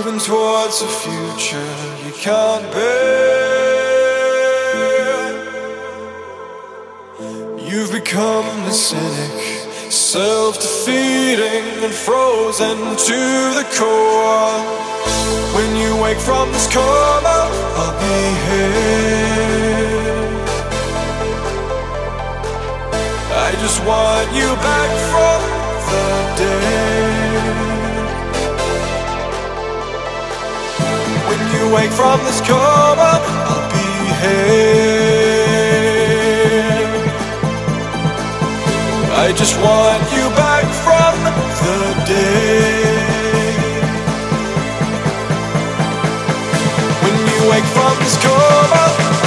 towards a future you can't bear. You've become a cynic, self defeating and frozen to the core. When you wake from this coma, I'll be here. I just want you back from the dead. When you wake from this coma, I'll be here. I just want you back from the dead. When you wake from this coma.